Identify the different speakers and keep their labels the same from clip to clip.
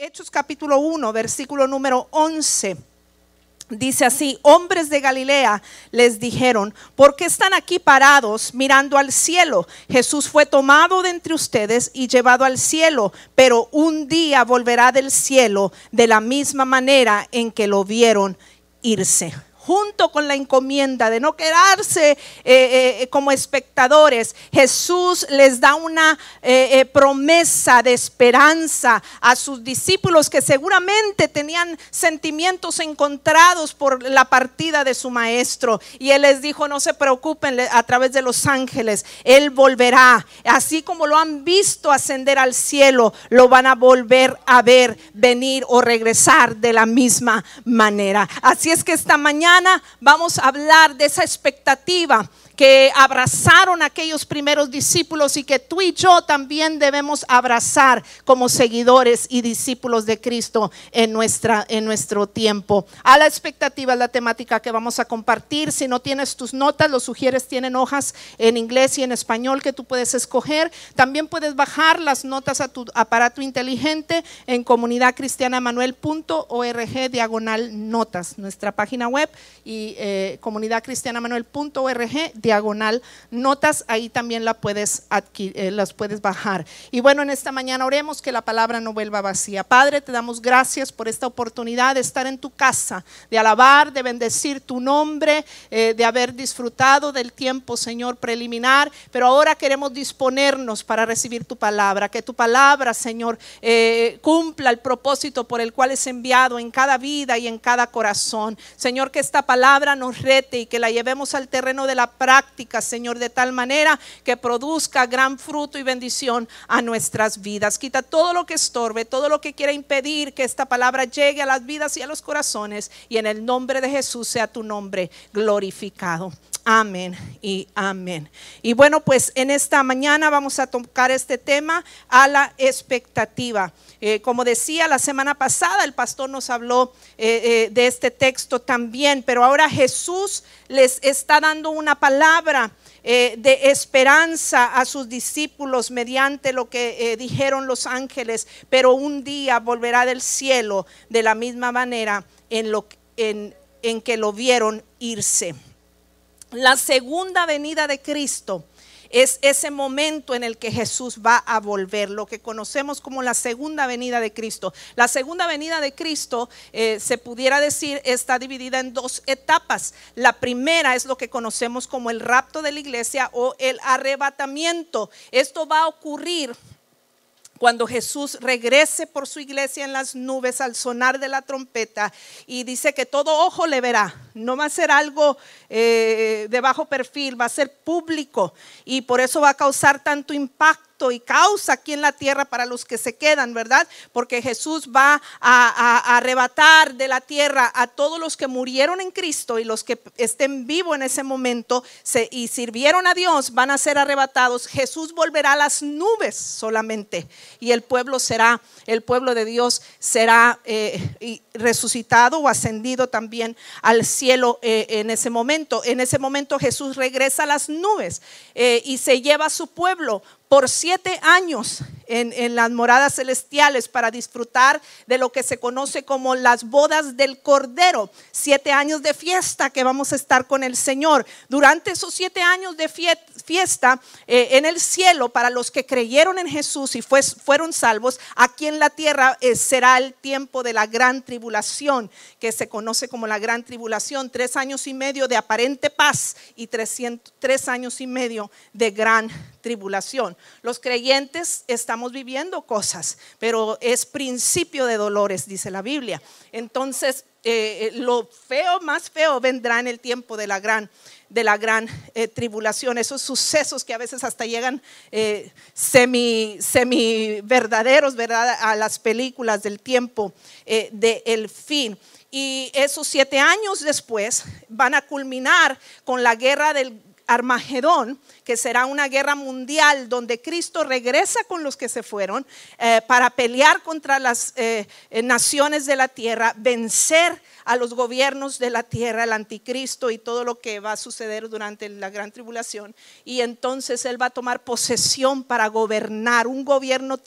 Speaker 1: Hechos capítulo 1, versículo número 11. Dice así, hombres de Galilea les dijeron, ¿por qué están aquí parados mirando al cielo? Jesús fue tomado de entre ustedes y llevado al cielo, pero un día volverá del cielo de la misma manera en que lo vieron irse junto con la encomienda de no quedarse eh, eh, como espectadores, Jesús les da una eh, promesa de esperanza a sus discípulos que seguramente tenían sentimientos encontrados por la partida de su maestro. Y Él les dijo, no se preocupen a través de los ángeles, Él volverá. Así como lo han visto ascender al cielo, lo van a volver a ver venir o regresar de la misma manera. Así es que esta mañana vamos a hablar de esa expectativa que abrazaron aquellos primeros discípulos y que tú y yo también debemos abrazar como seguidores y discípulos de Cristo en, nuestra, en nuestro tiempo. A la expectativa es la temática que vamos a compartir. Si no tienes tus notas, los sugieres tienen hojas en inglés y en español que tú puedes escoger. También puedes bajar las notas a tu aparato inteligente en comunidadcristianamanuel.org diagonal notas, nuestra página web y eh, comunidadcristianamanuel.org diagonal notas, ahí también la puedes eh, las puedes bajar. Y bueno, en esta mañana oremos que la palabra no vuelva vacía. Padre, te damos gracias por esta oportunidad de estar en tu casa, de alabar, de bendecir tu nombre, eh, de haber disfrutado del tiempo, Señor, preliminar, pero ahora queremos disponernos para recibir tu palabra, que tu palabra, Señor, eh, cumpla el propósito por el cual es enviado en cada vida y en cada corazón. Señor, que esta palabra nos rete y que la llevemos al terreno de la práctica Señor, de tal manera que produzca gran fruto y bendición a nuestras vidas. Quita todo lo que estorbe, todo lo que quiera impedir que esta palabra llegue a las vidas y a los corazones. Y en el nombre de Jesús sea tu nombre glorificado. Amén y amén. Y bueno, pues en esta mañana vamos a tocar este tema a la expectativa. Eh, como decía la semana pasada, el pastor nos habló eh, eh, de este texto también, pero ahora Jesús les está dando una palabra de esperanza a sus discípulos mediante lo que dijeron los ángeles, pero un día volverá del cielo de la misma manera en, lo, en que lo vieron irse. La segunda venida de Cristo es ese momento en el que Jesús va a volver, lo que conocemos como la segunda venida de Cristo. La segunda venida de Cristo, eh, se pudiera decir, está dividida en dos etapas. La primera es lo que conocemos como el rapto de la iglesia o el arrebatamiento. Esto va a ocurrir cuando Jesús regrese por su iglesia en las nubes al sonar de la trompeta y dice que todo ojo le verá, no va a ser algo eh, de bajo perfil, va a ser público. Y por eso va a causar tanto impacto y causa aquí en la tierra para los que se quedan, ¿verdad? Porque Jesús va a, arrebatar de la tierra a todos los que murieron en Cristo y los que estén vivos en ese momento y sirvieron a Dios van a ser arrebatados. Jesús volverá a las nubes solamente y el pueblo será, el pueblo de Dios será eh, resucitado o ascendido también al cielo eh, en ese momento. En ese momento Jesús regresa a las nubes eh, y se lleva a su pueblo por siete años en, las moradas celestiales para disfrutar de lo que se conoce como las bodas del Cordero. Siete años de fiesta que vamos a estar con el Señor. Durante esos siete años de fiesta eh, en el cielo, para los que creyeron en Jesús y fueron salvos, aquí en la tierra eh, será el tiempo de la gran tribulación, que se conoce como la gran tribulación. Tres años y medio de aparente paz y tres años y medio de gran tribulación. Los creyentes estamos viviendo cosas, pero es principio de dolores, dice la Biblia. Entonces, eh, eh, lo feo, más feo vendrá en el tiempo de la gran de la gran eh, tribulación, esos sucesos que a veces hasta llegan semi, semi verdaderos, ¿verdad? A las películas del tiempo del fin. Y esos siete años después van a culminar con la guerra del Armagedón, que será una guerra mundial donde Cristo regresa con los que se fueron eh, para pelear contra las eh, eh, naciones de la tierra, vencer a los gobiernos de la tierra, el anticristo y todo lo que va a suceder durante la gran tribulación. Y entonces Él va a tomar posesión para gobernar un gobierno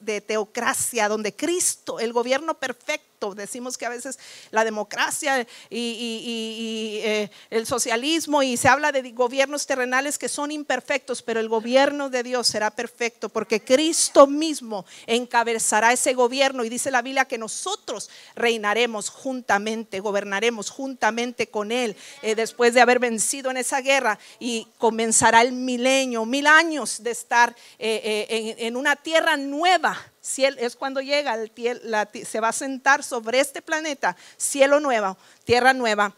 Speaker 1: de teocracia, donde Cristo, el gobierno perfecto, Decimos que a veces la democracia y, eh, el socialismo y se habla de gobiernos terrenales que son imperfectos, pero el gobierno de Dios será perfecto porque Cristo mismo encabezará ese gobierno. Y dice la Biblia que nosotros reinaremos juntamente, gobernaremos juntamente con Él eh, después de haber vencido en esa guerra y comenzará el milenio, mil años de estar eh, en una tierra nueva es cuando llega, el, se va a sentar sobre este planeta, cielo nuevo, tierra nueva,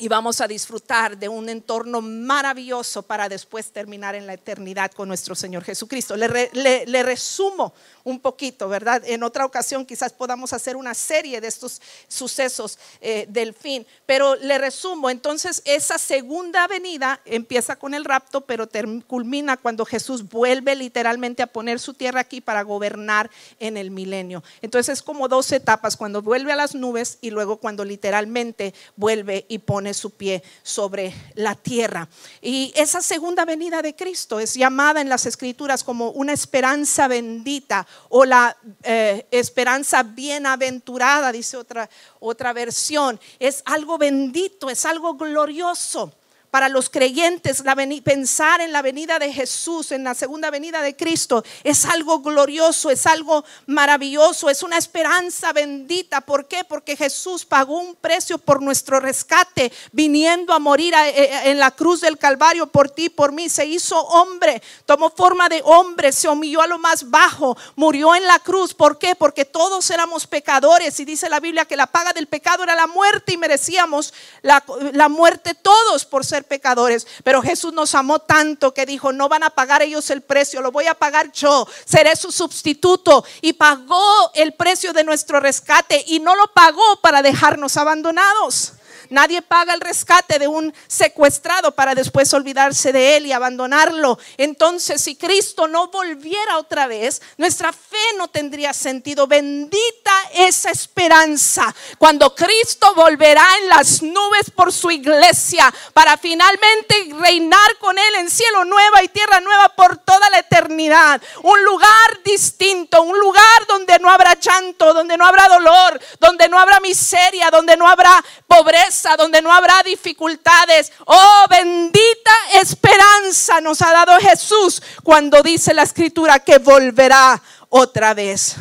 Speaker 1: y vamos a disfrutar de un entorno maravilloso para después terminar en la eternidad con nuestro Señor Jesucristo. le resumo un poquito, ¿verdad? En otra ocasión quizás podamos hacer una serie de estos sucesos eh, del fin, pero le resumo, entonces esa segunda venida empieza con el rapto, pero culmina cuando Jesús vuelve literalmente a poner su tierra aquí para gobernar en el milenio. Entonces es como dos etapas, cuando vuelve a las nubes y luego cuando literalmente vuelve y pone su pie sobre la tierra. Y esa segunda venida de Cristo es llamada en las escrituras como una esperanza bendita o la eh, esperanza bienaventurada, dice otra, otra versión. Es algo bendito, es algo glorioso para los creyentes, pensar en la venida de Jesús, en la segunda venida de Cristo, es algo glorioso, es algo maravilloso, es una esperanza bendita. ¿Por qué? Porque Jesús pagó un precio por nuestro rescate, viniendo a morir eh, en la cruz del Calvario por ti, por mí. Se hizo hombre, tomó forma de hombre, se humilló a lo más bajo, murió en la cruz. ¿Por qué? Porque todos éramos pecadores y dice la Biblia que la paga del pecado era la muerte y merecíamos la muerte todos por ser pecadores, pero Jesús nos amó tanto que dijo, no van a pagar ellos el precio, lo voy a pagar yo, seré su sustituto. Y pagó el precio de nuestro rescate y no lo pagó para dejarnos abandonados. Nadie paga el rescate de un secuestrado para después olvidarse de él y abandonarlo. Entonces, si Cristo no volviera otra vez, nuestra fe no tendría sentido. Bendita esa esperanza cuando Cristo volverá en las nubes por su iglesia para finalmente reinar con él en cielo nueva y tierra nueva por toda la eternidad. Un lugar distinto, un lugar donde no habrá llanto, donde no habrá dolor, donde no habrá miseria, donde no habrá pobreza donde no habrá dificultades. Oh, bendita esperanza nos ha dado Jesús cuando dice la escritura que volverá otra vez.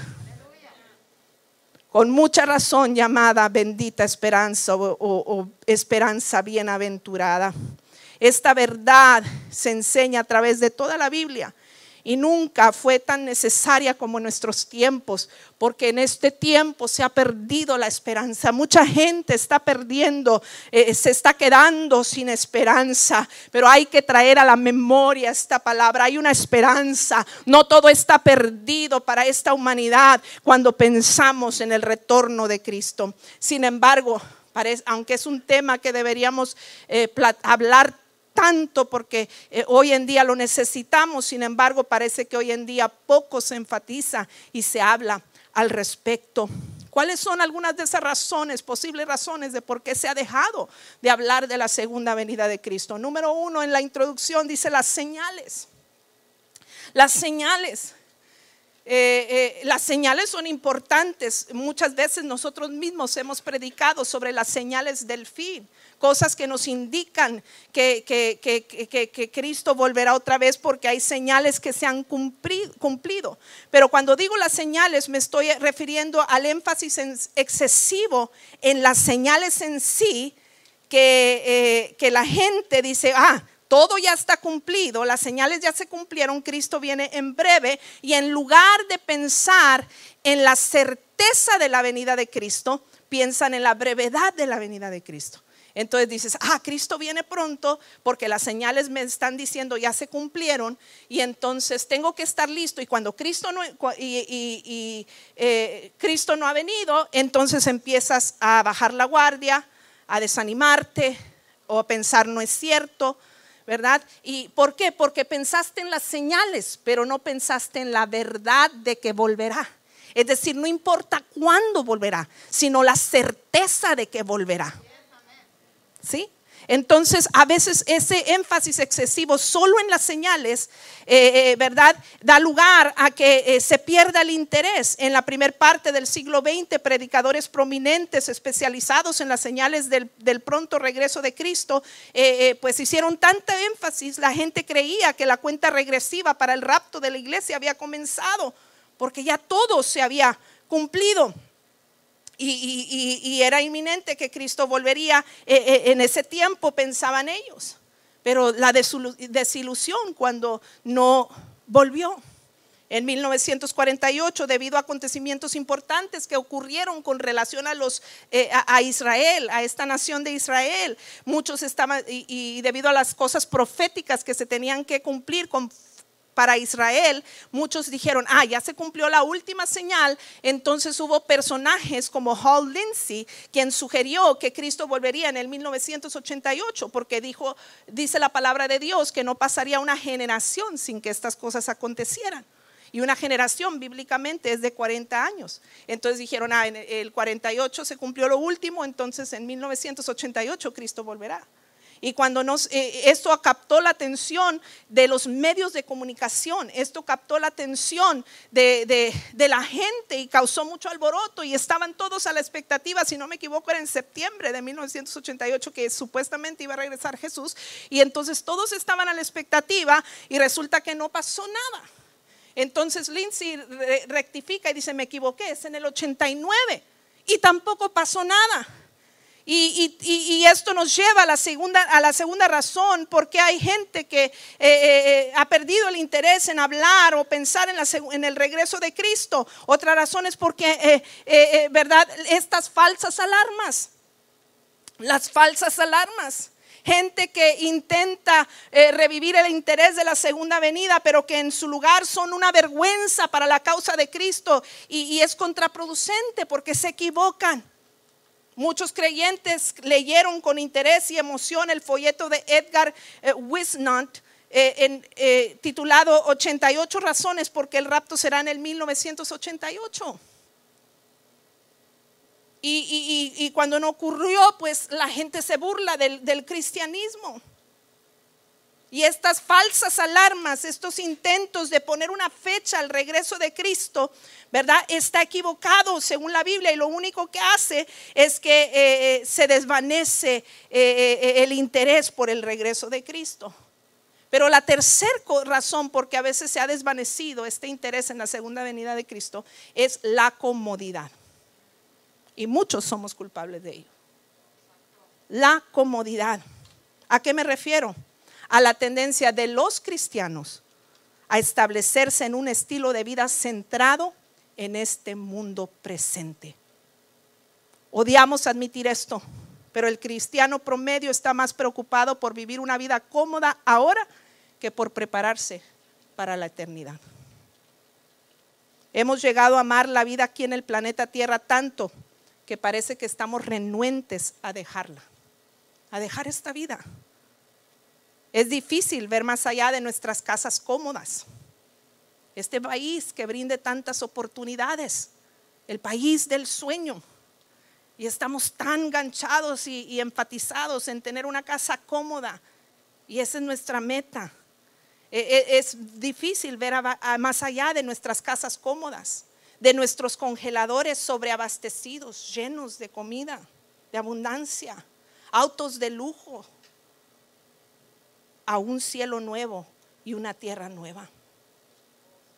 Speaker 1: Con mucha razón llamada bendita esperanza o, esperanza bienaventurada. Esta verdad se enseña a través de toda la Biblia y nunca fue tan necesaria como en nuestros tiempos, porque en este tiempo se ha perdido la esperanza. Mucha gente está perdiendo, eh, se está quedando sin esperanza, pero hay que traer a la memoria esta palabra. Hay una esperanza, no todo está perdido para esta humanidad cuando pensamos en el retorno de Cristo. Sin embargo, aunque es un tema que deberíamos eh, hablar tanto porque eh, hoy en día lo necesitamos, sin embargo parece que hoy en día poco se enfatiza y se habla al respecto. ¿Cuáles son algunas de esas razones, posibles razones de por qué se ha dejado de hablar de la segunda venida de Cristo? Número uno, en la introducción dice las señales. Las señales. Eh, eh, las señales son importantes. Muchas veces nosotros mismos hemos predicado sobre las señales del fin cosas que nos indican que, Cristo volverá otra vez porque hay señales que se han cumplido. Pero cuando digo las señales me estoy refiriendo al énfasis excesivo en las señales en sí, que, eh, que la gente dice, ah, todo ya está cumplido, las señales ya se cumplieron, Cristo viene en breve y en lugar de pensar en la certeza de la venida de Cristo, piensan en la brevedad de la venida de Cristo. Entonces dices, ah, Cristo viene pronto porque las señales me están diciendo ya se cumplieron y entonces tengo que estar listo. Y cuando Cristo no, eh, ha venido, entonces empiezas a bajar la guardia, a desanimarte o a pensar no es cierto. ¿Verdad? ¿Y por qué? Porque pensaste en las señales, pero no pensaste en la verdad de que volverá. Es decir, no importa cuándo volverá, sino la certeza de que volverá. ¿Sí? Entonces, a veces ese énfasis excesivo solo en las señales, eh, eh, ¿verdad? Da lugar a que eh, se pierda el interés. En la primera parte del siglo XX, predicadores prominentes especializados en las señales del, del pronto regreso de Cristo, pues hicieron tanta énfasis, la gente creía que la cuenta regresiva para el rapto de la iglesia había comenzado, porque ya todo se había cumplido y, era inminente que Cristo volvería. Eh, eh, en ese tiempo pensaban ellos, pero la desilusión cuando no volvió. En 1948, debido a acontecimientos importantes que ocurrieron con relación a los eh, a, Israel, a esta nación de Israel, muchos estaban y, y, debido a las cosas proféticas que se tenían que cumplir con para Israel, muchos dijeron, ah, ya se cumplió la última señal. Entonces hubo personajes como Hall Lindsey, quien sugirió que Cristo volvería en el 1988, porque dijo, dice la palabra de Dios, que no pasaría una generación sin que estas cosas acontecieran. Y una generación bíblicamente es de 40 años. Entonces dijeron, ah, en el 48 se cumplió lo último, entonces en 1988 Cristo volverá. Y cuando nos, eh, esto captó la atención de los medios de comunicación, esto captó la atención de, la gente y causó mucho alboroto y estaban todos a la expectativa, si no me equivoco era en septiembre de 1988 que supuestamente iba a regresar Jesús y entonces todos estaban a la expectativa y resulta que no pasó nada. Entonces Lindsay rectifica y dice, me equivoqué, es en el 89 y tampoco pasó nada. Y, esto nos lleva a la segunda, a la segunda razón, porque hay gente que eh, eh, eh, ha perdido el interés en hablar o pensar en, la, en, el regreso de Cristo. Otra razón es porque, ¿verdad? Estas falsas alarmas, las falsas alarmas. Gente que intenta revivir el interés de la segunda venida, pero que en su lugar son una vergüenza para la causa de Cristo y es contraproducente porque se equivocan. Muchos creyentes leyeron con interés y emoción el folleto de Edgar eh, Wisnant eh, eh, titulado 88 razones porque el rapto será en el 1988. Y, cuando no ocurrió, pues la gente se burla del cristianismo. Y estas falsas alarmas, estos intentos de poner una fecha al regreso de Cristo, ¿verdad? Está equivocado según la Biblia y lo único que hace es que eh, eh, se desvanece eh, el interés por el regreso de Cristo. Pero la tercera razón por que a veces se ha desvanecido este interés en la segunda venida de Cristo es la comodidad. Y muchos somos culpables de ello. La comodidad. ¿A qué me refiero? A la tendencia de los cristianos a establecerse en un estilo de vida centrado en este mundo presente. Odiamos admitir esto, pero el cristiano promedio está más preocupado por vivir una vida cómoda ahora que por prepararse para la eternidad. Hemos llegado a amar la vida aquí en el planeta Tierra tanto que parece que estamos renuentes a dejarla, a dejar esta vida. Es difícil ver más allá de nuestras casas cómodas. Este país que brinde tantas oportunidades, el país del sueño. Y estamos tan ganchados y, enfatizados en tener una casa cómoda. Y esa es nuestra meta. E, e, es difícil ver más allá de nuestras casas cómodas, de nuestros congeladores sobreabastecidos, llenos de comida, de abundancia, autos de lujo, a un cielo nuevo y una tierra nueva.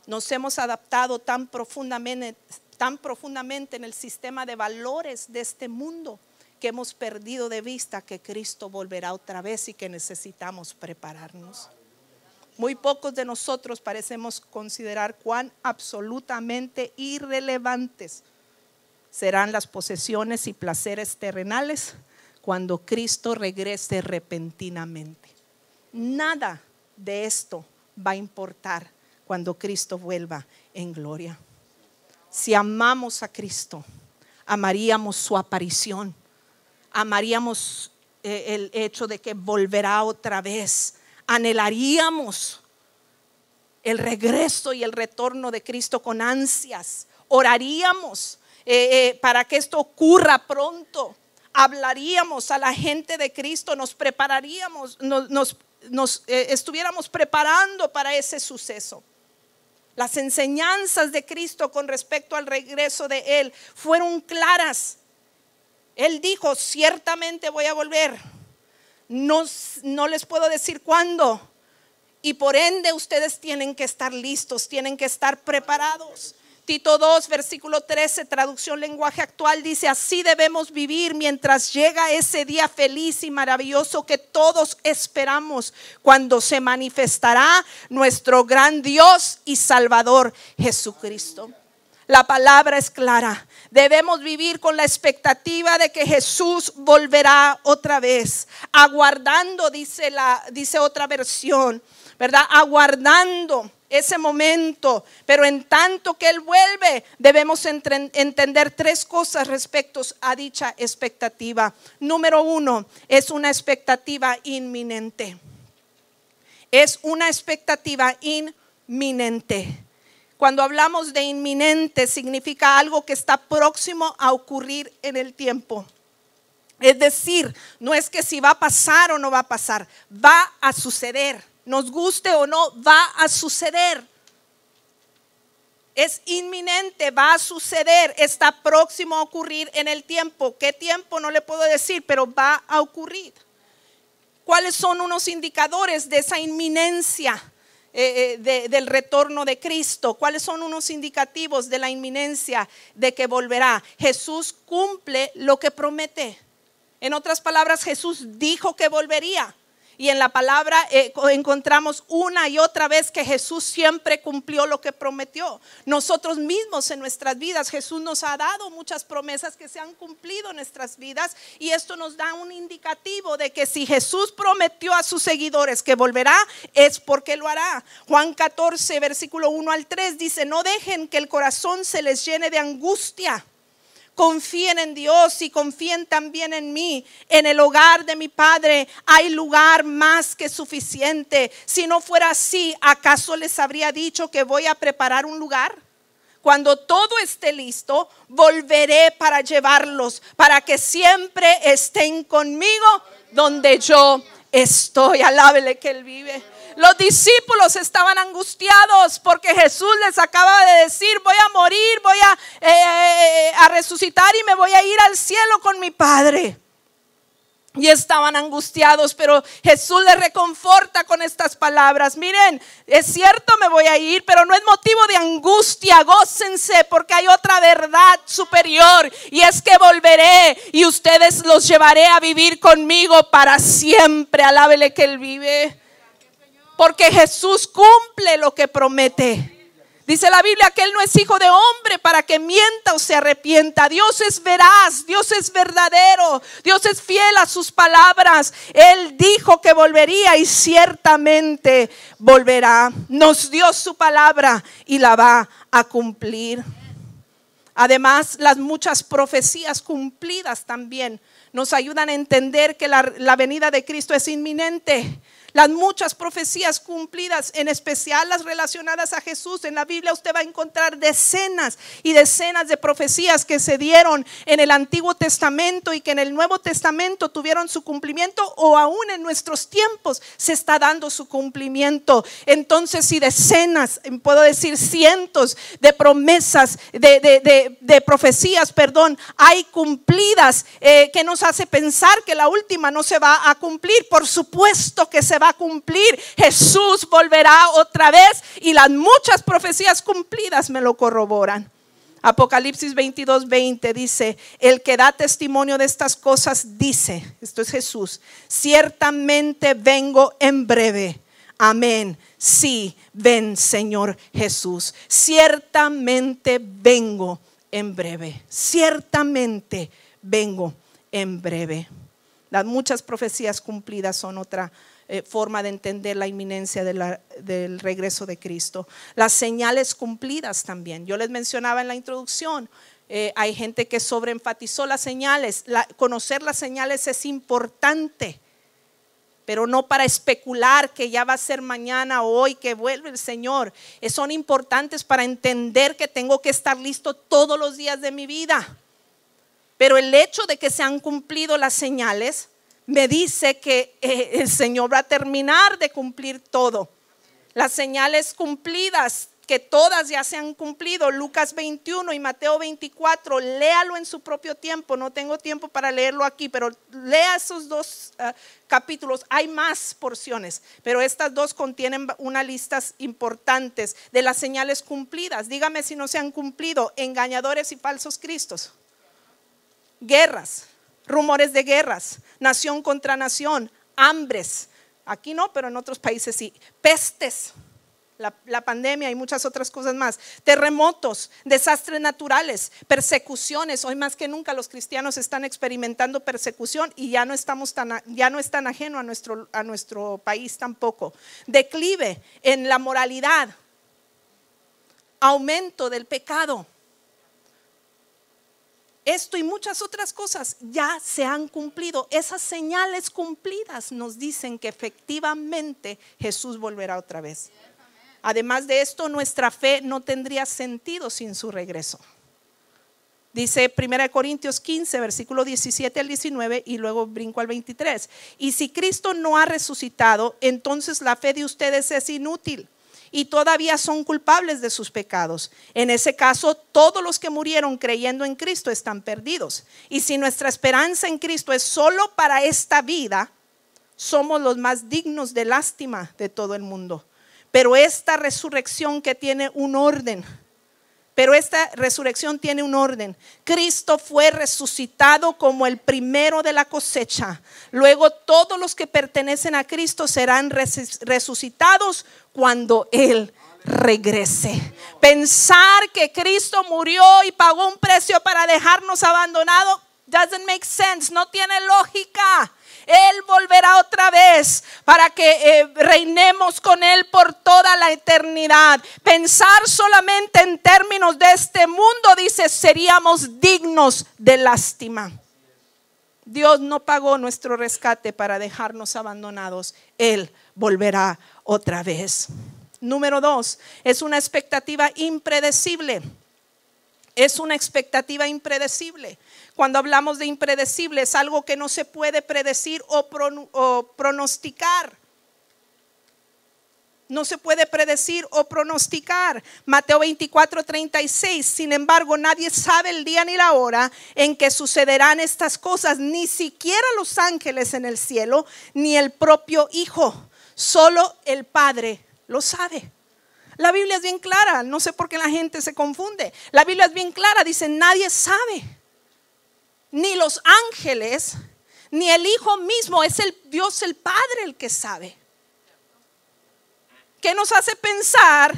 Speaker 1: Nos hemos adaptado tan profundamente, tan profundamente en el sistema de valores de este mundo que hemos perdido de vista que Cristo volverá otra vez y que necesitamos prepararnos. Muy pocos de nosotros parecemos considerar cuán absolutamente irrelevantes serán las posesiones y placeres terrenales cuando Cristo regrese repentinamente. Nada de esto va a importar cuando Cristo vuelva en gloria. Si amamos a Cristo, amaríamos su aparición, amaríamos eh, el hecho de que volverá otra vez anhelaríamos el regreso y el retorno de Cristo con ansias. Oraríamos eh, eh, para que esto ocurra pronto. Hablaríamos a la gente de Cristo, nos prepararíamos, nos, eh, estuviéramos preparando para ese suceso. Las enseñanzas de Cristo con respecto al regreso de Él fueron claras. Él dijo, ciertamente voy a volver. No, no les puedo decir cuándo. Y por ende ustedes tienen que estar listos, tienen que estar preparados. Tito 2, versículo 13, traducción lenguaje actual, dice, así debemos vivir mientras llega ese día feliz y maravilloso que todos esperamos, cuando se manifestará nuestro gran Dios y Salvador Jesucristo. La palabra es clara. Debemos vivir con la expectativa de que Jesús volverá otra vez, aguardando, dice, la, dice otra versión, ¿verdad? Aguardando ese momento, pero en tanto que Él vuelve, debemos entender tres cosas respecto a dicha expectativa. Número uno, es una expectativa inminente. Es una expectativa inminente. Cuando hablamos de inminente, significa algo que está próximo a ocurrir en el tiempo. Es decir, no es que si va a pasar o no va a pasar, va a suceder nos guste o no, va a suceder. Es inminente, va a suceder, está próximo a ocurrir en el tiempo. ¿Qué tiempo? No le puedo decir, pero va a ocurrir. ¿Cuáles son unos indicadores de esa inminencia eh, eh, del retorno de Cristo? ¿Cuáles son unos indicativos de la inminencia de que volverá? Jesús cumple lo que promete. En otras palabras, Jesús dijo que volvería. Y en la palabra eh, encontramos una y otra vez que Jesús siempre cumplió lo que prometió. Nosotros mismos en nuestras vidas, Jesús nos ha dado muchas promesas que se han cumplido en nuestras vidas y esto nos da un indicativo de que si Jesús prometió a sus seguidores que volverá, es porque lo hará. Juan 14, versículo 1 al 3 dice, no dejen que el corazón se les llene de angustia confíen en Dios y confíen también en mí. En el hogar de mi Padre hay lugar más que suficiente. Si no fuera así, ¿acaso les habría dicho que voy a preparar un lugar? Cuando todo esté listo, volveré para llevarlos, para que siempre estén conmigo donde yo estoy. Alábele que Él vive. Los discípulos estaban angustiados porque Jesús les acaba de decir, voy a morir, voy a, eh, eh, a resucitar y me voy a ir al cielo con mi Padre. Y estaban angustiados, pero Jesús les reconforta con estas palabras. Miren, es cierto, me voy a ir, pero no es motivo de angustia. Gócense porque hay otra verdad superior y es que volveré y ustedes los llevaré a vivir conmigo para siempre. Alábele que Él vive. Porque Jesús cumple lo que promete. Dice la Biblia que Él no es hijo de hombre para que mienta o se arrepienta. Dios es veraz, Dios es verdadero, Dios es fiel a sus palabras. Él dijo que volvería y ciertamente volverá. Nos dio su palabra y la va a cumplir. Además, las muchas profecías cumplidas también nos ayudan a entender que la, la venida de Cristo es inminente las muchas profecías cumplidas, en especial las relacionadas a Jesús. En la Biblia usted va a encontrar decenas y decenas de profecías que se dieron en el Antiguo Testamento y que en el Nuevo Testamento tuvieron su cumplimiento o aún en nuestros tiempos se está dando su cumplimiento. Entonces, si decenas, puedo decir cientos de promesas, de, profecías, perdón, hay cumplidas, eh, que nos hace pensar que la última no se va a cumplir. Por supuesto que se va a cumplir. Jesús volverá otra vez y las muchas profecías cumplidas me lo corroboran. Apocalipsis 22, 20 dice, el que da testimonio de estas cosas dice, esto es Jesús, ciertamente vengo en breve. Amén. Sí, ven Señor Jesús. Ciertamente vengo en breve. Ciertamente vengo en breve. Las muchas profecías cumplidas son otra eh, forma de entender la inminencia del regreso de Cristo. Las señales cumplidas también. Yo les mencionaba en la introducción, eh, hay gente que sobreenfatizó las señales. conocer las señales es importante. pero no para especular que ya va a ser mañana o hoy que vuelve el Señor. Son importantes para entender que tengo que estar listo todos los días de mi vida. Pero el hecho de que se han cumplido las señales me dice que eh, el Señor va a terminar de cumplir todo. Las señales cumplidas que todas ya se han cumplido, Lucas 21 y Mateo 24, léalo en su propio tiempo, no tengo tiempo para leerlo aquí, pero lea esos dos ah, capítulos, hay más porciones, pero estas dos contienen unas listas importantes de las señales cumplidas. Dígame si no se han cumplido, engañadores y falsos cristos, guerras, rumores de guerras, nación contra nación, hambres, aquí no, pero en otros países sí, pestes la, pandemia y muchas otras cosas más, terremotos, desastres naturales, persecuciones. Hoy más que nunca los cristianos están experimentando persecución y ya no estamos tan, ya no es tan ajeno a nuestro, a nuestro país tampoco. Declive en la moralidad, aumento del pecado. Esto y muchas otras cosas ya se han cumplido. Esas señales cumplidas nos dicen que efectivamente Jesús volverá otra vez. Además de esto, nuestra fe no tendría sentido sin su regreso. Dice 1 Corintios 15, versículo 17 al 19 y luego brinco al 23. Y si Cristo no ha resucitado, entonces la fe de ustedes es inútil y todavía son culpables de sus pecados. En ese caso, todos los que murieron creyendo en Cristo están perdidos. Y si nuestra esperanza en Cristo es solo para esta vida, somos los más dignos de lástima de todo el mundo. Pero esta resurrección que tiene un orden, pero esta resurrección tiene un orden. Cristo fue resucitado como el primero de la cosecha. Luego todos los que pertenecen a Cristo serán resucitados cuando Él regrese. Pensar que Cristo murió y pagó un precio para dejarnos abandonados doesn't make sense, no tiene lógica. Él volverá otra vez para que eh, reinemos con Él por toda la eternidad. Pensar solamente en términos de este mundo, dice, seríamos dignos de lástima. Dios no pagó nuestro rescate para dejarnos abandonados. Él volverá otra vez. Número dos, es una expectativa impredecible. Es una expectativa impredecible. Cuando hablamos de impredecible, es algo que no se puede predecir o, pronosticar. No se puede predecir o pronosticar. Mateo 24, 36. Sin embargo, nadie sabe el día ni la hora en que sucederán estas cosas, ni siquiera los ángeles en el cielo, ni el propio Hijo. Solo el Padre lo sabe. La Biblia es bien clara, no sé por qué la gente se confunde. La Biblia es bien clara, dice, nadie sabe ni los ángeles, ni el Hijo mismo, es el Dios el Padre el que sabe. ¿Qué nos hace pensar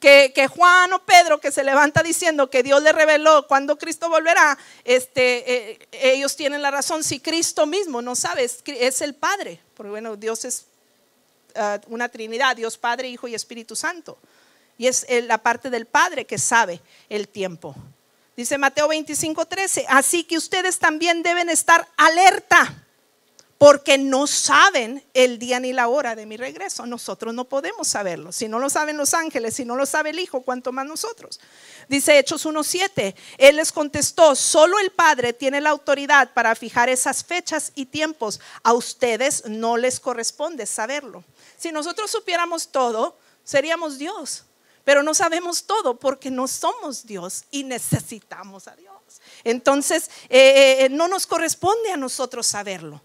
Speaker 1: que, Juan o Pedro que se levanta diciendo que Dios le reveló cuando Cristo volverá, este, eh, ellos tienen la razón si Cristo mismo no sabe, es, el Padre, porque bueno, Dios es ah, una Trinidad, Dios Padre, Hijo y Espíritu Santo. Y es la parte del Padre que sabe el tiempo. Dice Mateo 25, 13. Así que ustedes también deben estar alerta porque no saben el día ni la hora de mi regreso. Nosotros no podemos saberlo. Si no lo saben los ángeles, si no lo sabe el Hijo, cuanto más nosotros. Dice Hechos 1.7. Él les contestó, solo el Padre tiene la autoridad para fijar esas fechas y tiempos. A ustedes no les corresponde saberlo. Si nosotros supiéramos todo, seríamos Dios. Pero no sabemos todo porque no somos Dios y necesitamos a Dios. Entonces, eh, eh, no nos corresponde a nosotros saberlo.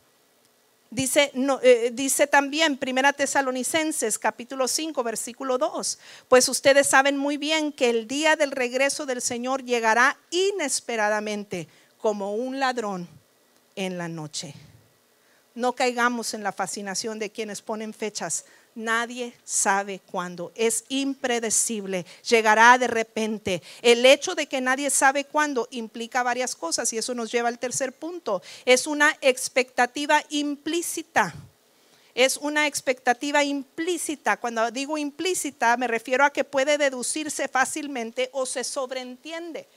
Speaker 1: Dice, eh, dice también Primera Tesalonicenses capítulo 5 versículo 2, pues ustedes saben muy bien que el día del regreso del Señor llegará inesperadamente como un ladrón en la noche. No caigamos en la fascinación de quienes ponen fechas Nadie sabe cuándo. Es impredecible. Llegará de repente. El hecho de que nadie sabe cuándo implica varias cosas y eso nos lleva al tercer punto. Es una expectativa implícita. Es una expectativa implícita. Cuando digo implícita me refiero a que puede deducirse fácilmente o se sobreentiende.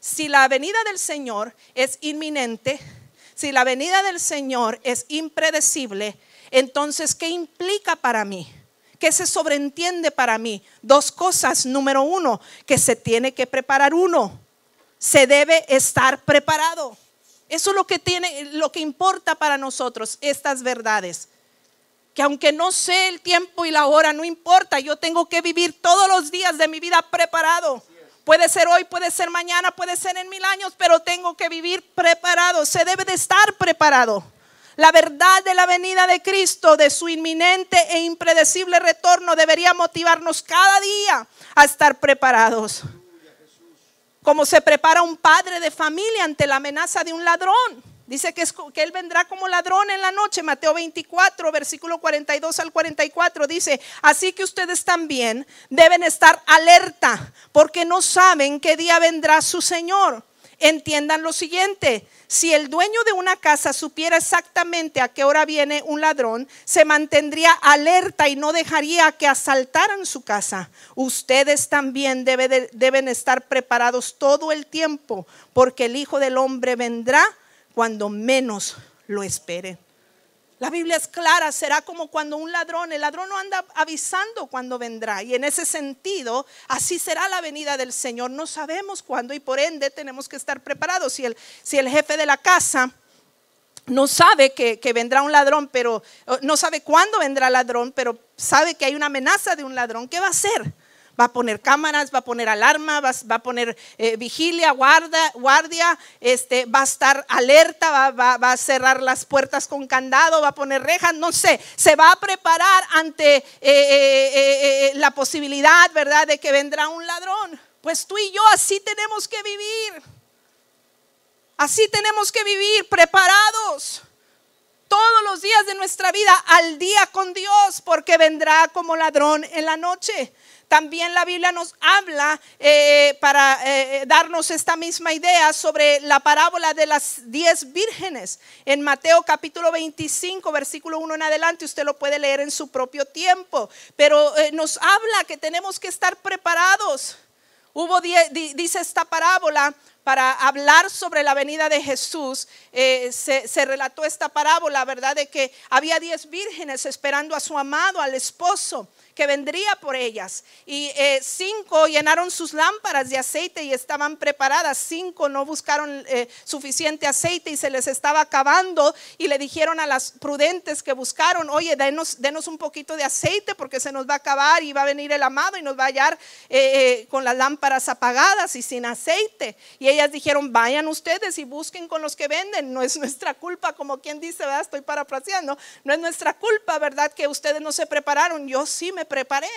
Speaker 1: Si la venida del Señor es inminente, si la venida del Señor es impredecible, Entonces, ¿qué implica para mí? ¿Qué se sobreentiende para mí? Dos cosas. Número uno, que se tiene que preparar uno. Se debe estar preparado. Eso es lo que tiene, lo que importa para nosotros, estas verdades. Que aunque no sé el tiempo y la hora, no importa, yo tengo que vivir todos los días de mi vida preparado. Puede ser hoy, puede ser mañana, puede ser en mil años, pero tengo que vivir preparado. Se debe de estar preparado. La verdad de la venida de Cristo, de su inminente e impredecible retorno, debería motivarnos cada día a estar preparados. Como se prepara un padre de familia ante la amenaza de un ladrón. Dice que, que, Él vendrá como ladrón en la noche. Mateo 24, versículo 42 al 44 dice, así que ustedes también deben estar alerta porque no saben qué día vendrá su Señor. Entiendan lo siguiente, si el dueño de una casa supiera exactamente a qué hora viene un ladrón, se mantendría alerta y no dejaría que asaltaran su casa. Ustedes también deben estar preparados todo el tiempo porque el Hijo del Hombre vendrá cuando menos lo esperen. La Biblia es clara, será como cuando un ladrón, el ladrón no anda avisando cuando vendrá. Y en ese sentido, así será la venida del Señor. No sabemos cuándo y por ende tenemos que estar preparados. Si el, si el jefe de la casa no sabe que, que, vendrá un ladrón, pero no sabe cuándo vendrá el ladrón, pero sabe que hay una amenaza de un ladrón, ¿qué va a hacer? Va a poner cámaras, va a poner alarma, va, a poner eh, vigilia, guarda, guardia, este, va a estar alerta, va, a cerrar las puertas con candado, va a poner rejas, no sé, se va a preparar ante eh, eh, la posibilidad, ¿verdad?, de que vendrá un ladrón. Pues tú y yo así tenemos que vivir. Así tenemos que vivir preparados todos los días de nuestra vida al día con Dios, porque vendrá como ladrón en la noche. También la Biblia nos habla eh, para eh, darnos esta misma idea sobre la parábola de las diez vírgenes. En Mateo capítulo 25, versículo 1 en adelante, usted lo puede leer en su propio tiempo. Pero eh, nos habla que tenemos que estar preparados. Hubo, dice esta parábola, para hablar sobre la venida de Jesús, se, se, relató esta parábola, ¿verdad? De que había diez vírgenes esperando a su amado, al esposo que vendría por ellas. Y eh, cinco llenaron sus lámparas de aceite y estaban preparadas. Cinco no buscaron eh, suficiente aceite y se les estaba acabando. Y le dijeron a las prudentes que buscaron, oye, denos, denos un poquito de aceite porque se nos va a acabar y va a venir el amado y nos va a hallar eh, con las lámparas apagadas y sin aceite. Y ellas dijeron, vayan ustedes y busquen con los que venden. No es nuestra culpa, como quien dice, ¿verdad? estoy parafraseando. No es nuestra culpa, ¿verdad? Que ustedes no se prepararon. Yo sí me preparé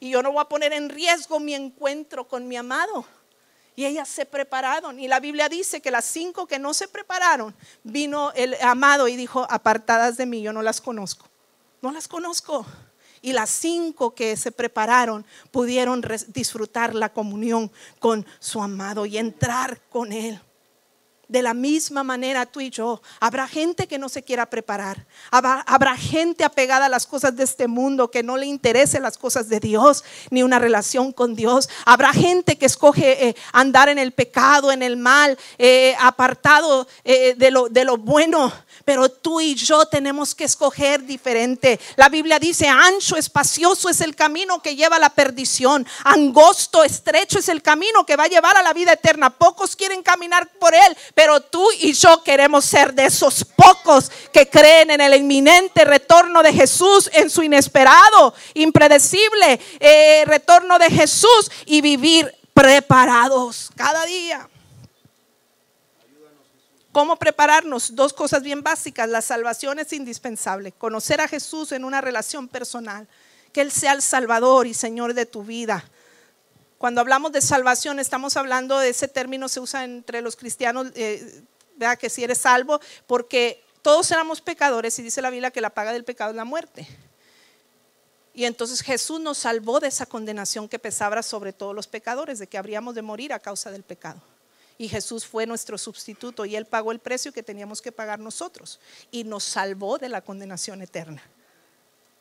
Speaker 1: y yo no voy a poner en riesgo mi encuentro con mi amado. Y ellas se prepararon. Y la Biblia dice que las cinco que no se prepararon, vino el amado y dijo, apartadas de mí, yo no las conozco. No las conozco. Y las cinco que se prepararon pudieron disfrutar la comunión con su amado y entrar con él. De la misma manera tú y yo, habrá gente que no se quiera preparar, habrá, gente apegada a las cosas de este mundo que no le interese las cosas de Dios ni una relación con Dios, habrá gente que escoge eh, andar en el pecado, en el mal, eh, apartado eh, de, lo, de lo bueno, pero tú y yo tenemos que escoger diferente. La Biblia dice, ancho, espacioso es el camino que lleva a la perdición, angosto, estrecho es el camino que va a llevar a la vida eterna. Pocos quieren caminar por él, pero tú y yo queremos ser de esos pocos que creen en el inminente retorno de Jesús, en su inesperado, impredecible eh, retorno de Jesús y vivir preparados cada día. ¿Cómo prepararnos? Dos cosas bien básicas. La salvación es indispensable. Conocer a Jesús en una relación personal. Que Él sea el Salvador y Señor de tu vida. Cuando hablamos de salvación, estamos hablando de ese término, se usa entre los cristianos, eh, que si eres salvo, porque todos éramos pecadores y dice la Biblia que la paga del pecado es la muerte. Y entonces Jesús nos salvó de esa condenación que pesaba sobre todos los pecadores, de que habríamos de morir a causa del pecado. Y Jesús fue nuestro sustituto y Él pagó el precio que teníamos que pagar nosotros y nos salvó de la condenación eterna.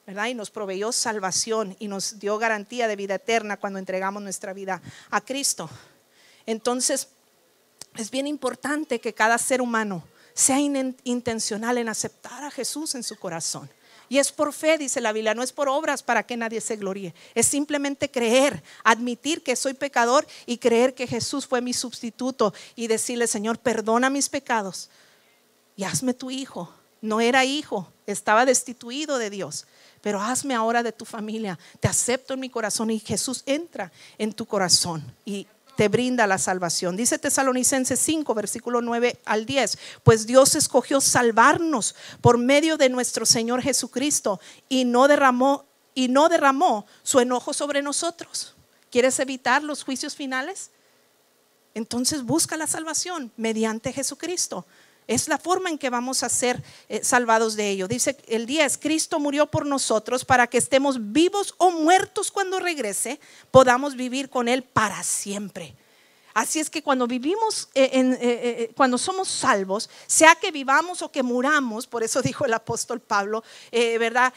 Speaker 1: ¿Verdad? Y nos proveyó salvación y nos dio garantía de vida eterna cuando entregamos nuestra vida a Cristo. Entonces, es bien importante que cada ser humano sea intencional en aceptar a Jesús en su corazón Y es por fe, dice la Biblia, no es por obras para que nadie se gloríe. Es simplemente creer, admitir que soy pecador y creer que Jesús fue mi sustituto y decirle, Señor, perdona mis pecados y hazme tu hijo. No era hijo, estaba destituido de Dios pero hazme ahora de tu familia, te acepto en mi corazón y Jesús entra en tu corazón y te brinda la salvación. Dice Tesalonicenses 5, versículo 9 al 10, pues Dios escogió salvarnos por medio de nuestro Señor Jesucristo y no derramó y no derramó su enojo sobre nosotros. ¿Quieres evitar los juicios finales? Entonces busca la salvación mediante Jesucristo. Es la forma en que vamos a ser eh, salvados de ello. Dice el 10, Cristo murió por nosotros para que estemos vivos o muertos cuando regrese, podamos vivir con Él para siempre. Así es que cuando vivimos, eh, eh, cuando somos salvos, sea que vivamos o que muramos, por eso dijo el apóstol Pablo, ¿verdad?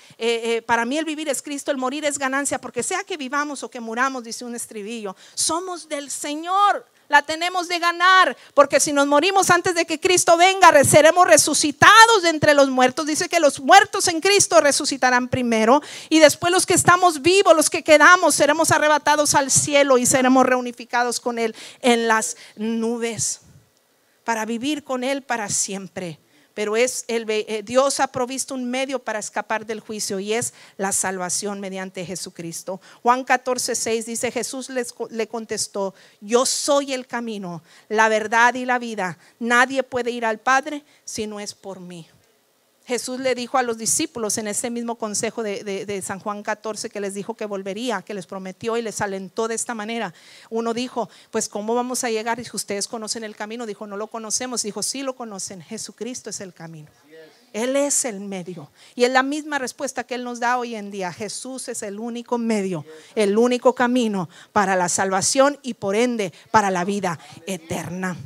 Speaker 1: para mí el vivir es Cristo, el morir es ganancia, porque sea que vivamos o que muramos, dice un estribillo, somos del Señor la tenemos de ganar, porque si nos morimos antes de que Cristo venga, seremos resucitados de entre los muertos. Dice que los muertos en Cristo resucitarán primero y después los que estamos vivos, los que quedamos, seremos arrebatados al cielo y seremos reunificados con Él en las nubes para vivir con Él para siempre pero es el, eh, Dios ha provisto un medio para escapar del juicio y es la salvación mediante Jesucristo. Juan 14, 6 dice, Jesús le contestó, yo soy el camino, la verdad y la vida. Nadie puede ir al Padre si no es por mí. Jesús le dijo a los discípulos en ese mismo consejo de, San Juan 14 que les dijo que volvería, que les prometió y les alentó de esta manera. Uno dijo, pues ¿cómo vamos a llegar? Dijo, ustedes conocen el camino. Dijo, no lo conocemos. Dijo, sí lo conocen. Jesucristo es el camino. Él es el medio. Y es la misma respuesta que Él nos da hoy en día. Jesús es el único medio, el único camino para la salvación y por ende para la vida eterna.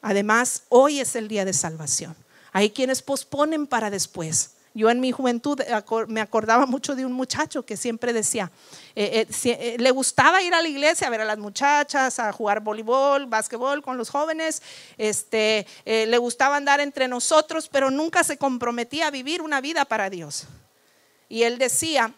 Speaker 1: Además, hoy es el día de salvación. Hay quienes posponen para después. Yo en mi juventud me acordaba mucho de un muchacho que siempre decía, eh, eh, eh, le gustaba ir a la iglesia a ver a las muchachas, a jugar voleibol, básquetbol con los jóvenes, este, le gustaba andar entre nosotros, pero nunca se comprometía a vivir una vida para Dios. Y él decía,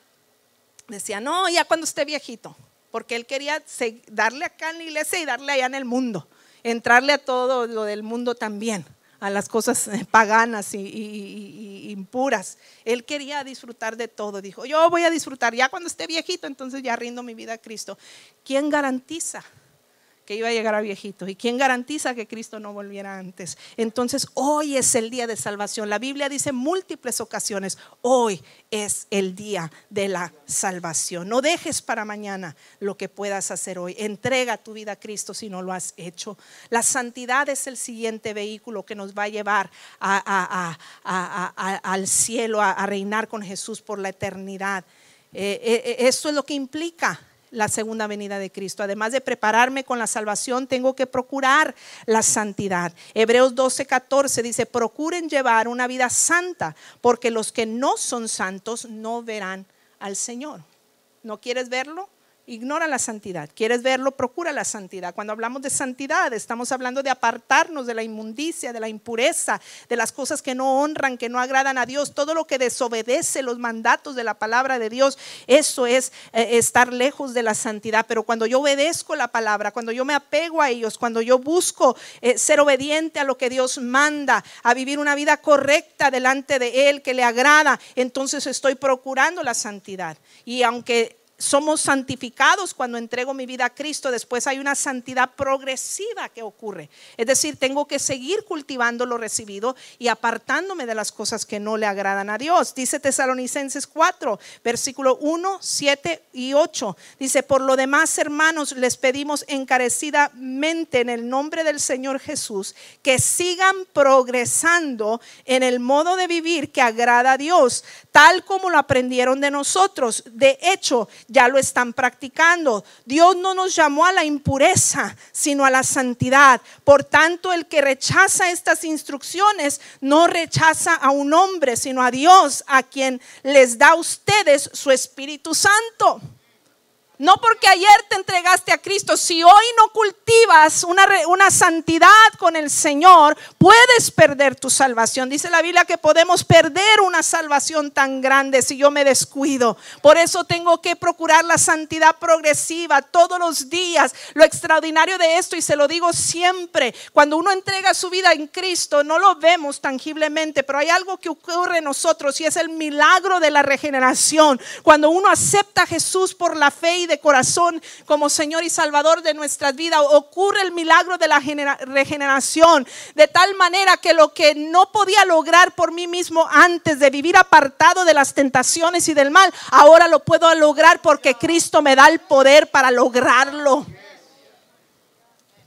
Speaker 1: decía, no, ya cuando esté viejito, porque él quería darle acá en la iglesia y darle allá en el mundo, entrarle a todo lo del mundo también a las cosas paganas y, impuras. Él quería disfrutar de todo. Dijo, yo voy a disfrutar ya cuando esté viejito, entonces ya rindo mi vida a Cristo. ¿Quién garantiza que iba a llegar a viejito. ¿Y quién garantiza que Cristo no volviera antes? Entonces, hoy es el día de salvación. La Biblia dice múltiples ocasiones, hoy es el día de la salvación. No dejes para mañana lo que puedas hacer hoy. Entrega tu vida a Cristo si no lo has hecho. La santidad es el siguiente vehículo que nos va a llevar al cielo, a, reinar con Jesús por la eternidad. Eh, eh, eh, esto es lo que implica la segunda venida de Cristo. Además de prepararme con la salvación, tengo que procurar la santidad. Hebreos 12, 14 dice, procuren llevar una vida santa, porque los que no son santos no verán al Señor. ¿No quieres verlo? Ignora la santidad. ¿Quieres verlo? Procura la santidad. Cuando hablamos de santidad, estamos hablando de apartarnos de la inmundicia, de la impureza, de las cosas que no honran, que no agradan a Dios, todo lo que desobedece los mandatos de la palabra de Dios. Eso es eh, estar lejos de la santidad. Pero cuando yo obedezco la palabra, cuando yo me apego a ellos, cuando yo busco eh, ser obediente a lo que Dios manda, a vivir una vida correcta delante de Él, que le agrada, entonces estoy procurando la santidad. Y aunque somos santificados cuando entrego mi vida a Cristo, después hay una santidad progresiva que ocurre. Es decir, tengo que seguir cultivando lo recibido y apartándome de las cosas que no le agradan a Dios. Dice Tesalonicenses 4, versículo 1, 7 y 8. Dice, por lo demás, hermanos, les pedimos encarecidamente en el nombre del Señor Jesús que sigan progresando en el modo de vivir que agrada a Dios, tal como lo aprendieron de nosotros. De hecho, ya lo están practicando. Dios no nos llamó a la impureza, sino a la santidad. Por tanto, el que rechaza estas instrucciones no rechaza a un hombre, sino a Dios, a quien les da a ustedes su Espíritu Santo. No porque ayer te entregaste a Cristo, si hoy no cultivas una, una, santidad con el Señor, puedes perder tu salvación. Dice la Biblia que podemos perder una salvación tan grande si yo me descuido. Por eso tengo que procurar la santidad progresiva todos los días. Lo extraordinario de esto, y se lo digo siempre, cuando uno entrega su vida en Cristo, no lo vemos tangiblemente, pero hay algo que ocurre en nosotros y es el milagro de la regeneración. Cuando uno acepta a Jesús por la fe y de corazón como Señor y Salvador de nuestras vidas, ocurre el milagro de la regeneración, de tal manera que lo que no podía lograr por mí mismo antes de vivir apartado de las tentaciones y del mal, ahora lo puedo lograr porque Cristo me da el poder para lograrlo.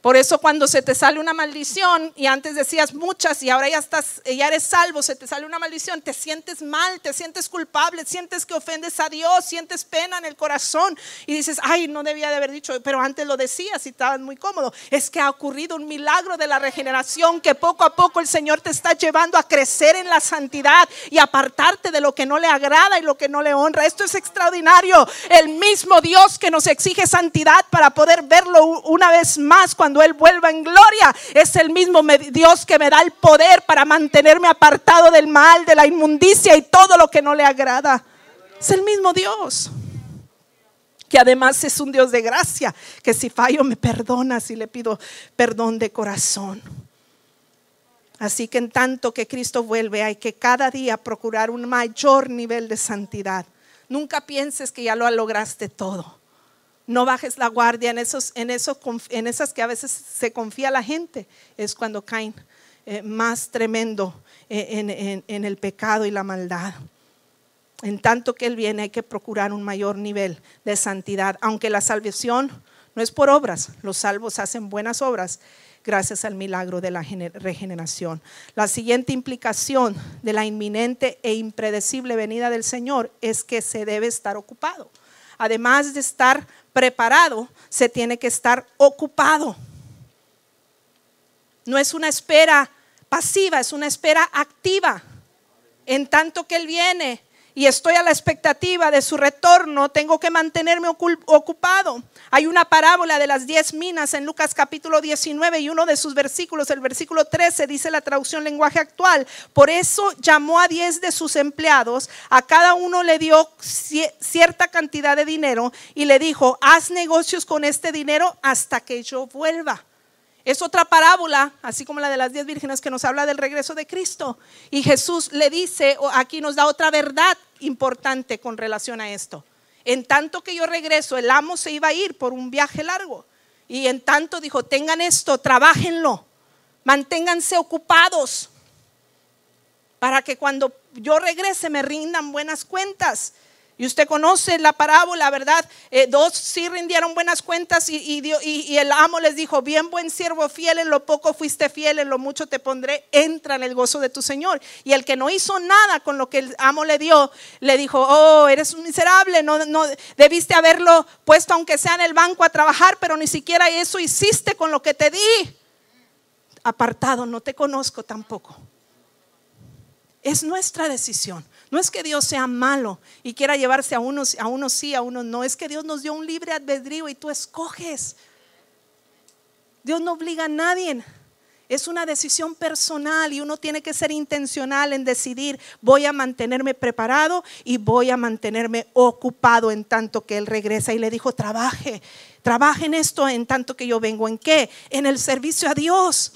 Speaker 1: Por eso cuando se te sale una maldición y antes decías muchas y ahora ya estás, ya eres salvo, se te sale una maldición, te sientes mal, te sientes culpable, sientes que ofendes a Dios, sientes pena en el corazón y dices, ay, no debía de haber dicho, pero antes lo decías y estabas muy cómodo. Es que ha ocurrido un milagro de la regeneración que poco a poco el Señor te está llevando a crecer en la santidad y apartarte de lo que no le agrada y lo que no le honra. Esto es extraordinario. El mismo Dios que nos exige santidad para poder verlo una vez más cuando cuando Él vuelva en gloria, es el mismo Dios que me da el poder para mantenerme apartado del mal, de la inmundicia y todo lo que no le agrada. Es el mismo Dios que además es un Dios de gracia, que si fallo me perdona, si le pido perdón de corazón. Así que en tanto que Cristo vuelve, hay que cada día procurar un mayor nivel de santidad. Nunca pienses que ya lo lograste todo. No bajes la guardia en, esos, en, en esas que a veces se confía la gente. Es cuando caen eh, más tremendo eh, en, el pecado y la maldad. En tanto que Él viene hay que procurar un mayor nivel de santidad. Aunque la salvación no es por obras, los salvos hacen buenas obras gracias al milagro de la regeneración. La siguiente implicación de la inminente e impredecible venida del Señor es que se debe estar ocupado. Además de estar preparado, se tiene que estar ocupado. No es una espera pasiva, es una espera activa. En tanto que Él viene, y estoy a la expectativa de su retorno, tengo que mantenerme ocupado. Hay una parábola de las diez minas en Lucas capítulo 19 y uno de sus versículos, el versículo 13, dice la traducción lenguaje actual. Por eso llamó a diez de sus empleados, a cada uno le dio cierta cantidad de dinero y le dijo, haz negocios con este dinero hasta que yo vuelva. Es otra parábola, así como la de las diez vírgenes, que nos habla del regreso de Cristo. Y Jesús le dice, aquí nos da otra verdad importante con relación a esto. En tanto que yo regreso, el amo se iba a ir por un viaje largo. Y en tanto dijo, tengan esto, trabajenlo, manténganse ocupados, para que cuando yo regrese me rindan buenas cuentas. Y usted conoce la parábola, ¿verdad? Eh, dos sí rindieron buenas cuentas y, el amo les dijo, bien buen siervo fiel, en lo poco fuiste fiel, en lo mucho te pondré, entra en el gozo de tu Señor. Y el que no hizo nada con lo que el amo le dio, le dijo, oh, eres un miserable, no debiste haberlo puesto aunque sea en el banco a trabajar, pero ni siquiera eso hiciste con lo que te di. Apartado, no te conozco tampoco. Es nuestra decisión. No es que Dios sea malo y quiera llevarse a unos, a unos sí, a unos no. Es que Dios nos dio un libre albedrío y tú escoges. Dios no obliga a nadie. Es una decisión personal y uno tiene que ser intencional en decidir, voy a mantenerme preparado y voy a mantenerme ocupado en tanto que Él regresa. Y le dijo, trabaje, trabaje en esto en tanto que yo vengo. ¿En qué? En el servicio a Dios.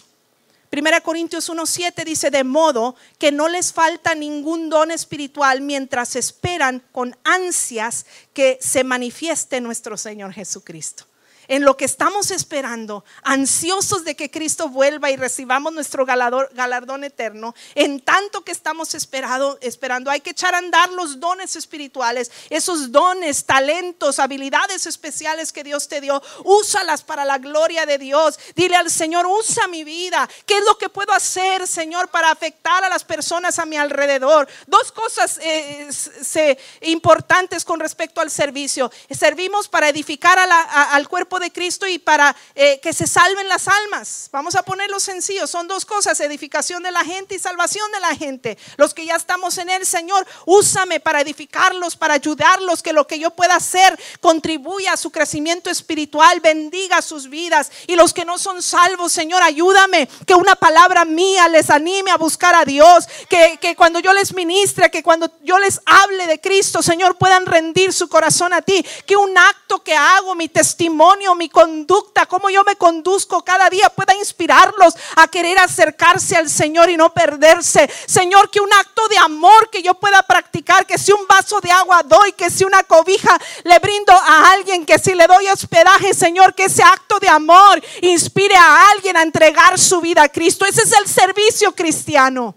Speaker 1: Primera Corintios 1.7 dice, de modo que no les falta ningún don espiritual mientras esperan con ansias que se manifieste nuestro Señor Jesucristo en lo que estamos esperando, ansiosos de que Cristo vuelva y recibamos nuestro galardón eterno, en tanto que estamos esperando, esperando, hay que echar a andar los dones espirituales, esos dones, talentos, habilidades especiales que Dios te dio, úsalas para la gloria de Dios. Dile al Señor, usa mi vida. ¿Qué es lo que puedo hacer, Señor, para afectar a las personas a mi alrededor? Dos cosas eh, importantes con respecto al servicio. Servimos para edificar al cuerpo de Cristo y para eh, que se salven las almas. Vamos a ponerlo sencillo, son dos cosas, edificación de la gente y salvación de la gente. Los que ya estamos en el Señor, úsame para edificarlos, para ayudarlos, que lo que yo pueda hacer contribuya a su crecimiento espiritual, bendiga sus vidas. Y los que no son salvos, Señor, ayúdame, que una palabra mía les anime a buscar a Dios, que, que cuando yo les ministre, que cuando yo les hable de Cristo, Señor, puedan rendir su corazón a ti, que un acto que hago, mi testimonio, mi conducta, cómo yo me conduzco cada día pueda inspirarlos a querer acercarse al Señor y no perderse. Señor, que un acto de amor que yo pueda practicar, que si un vaso de agua doy, que si una cobija le brindo a alguien, que si le doy hospedaje, Señor, que ese acto de amor inspire a alguien a entregar su vida a Cristo. Ese es el servicio cristiano.